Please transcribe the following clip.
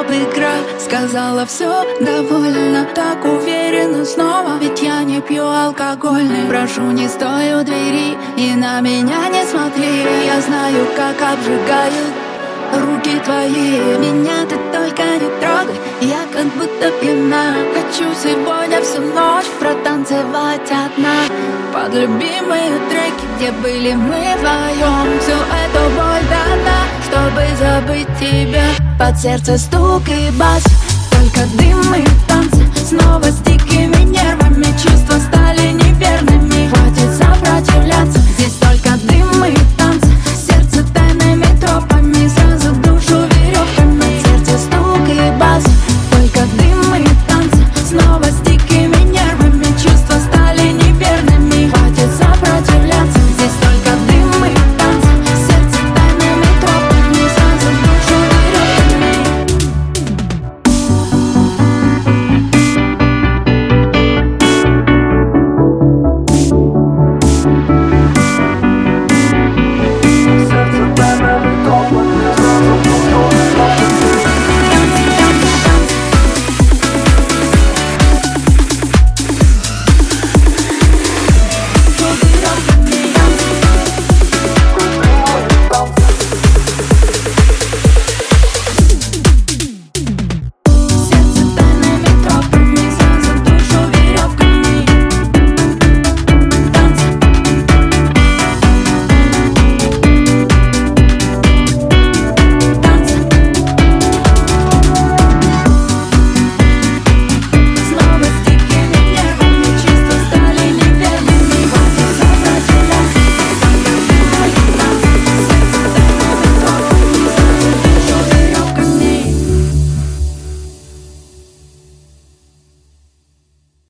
стоп-игра Сказала все довольно. Так уверенно снова Ведь я не пью алкогольный. Прошу, не стой у двери И на меня не смотри. Я знаю, как обжигают руки твои. Меня ты только не трогай Я как будто пьяна. Хочу сегодня всю ночь Протанцевать одна. Под любимые треки Где были мы вдвоем Всю эту боль Под сердце стук и бас. Только дым и танцы Снова с дикими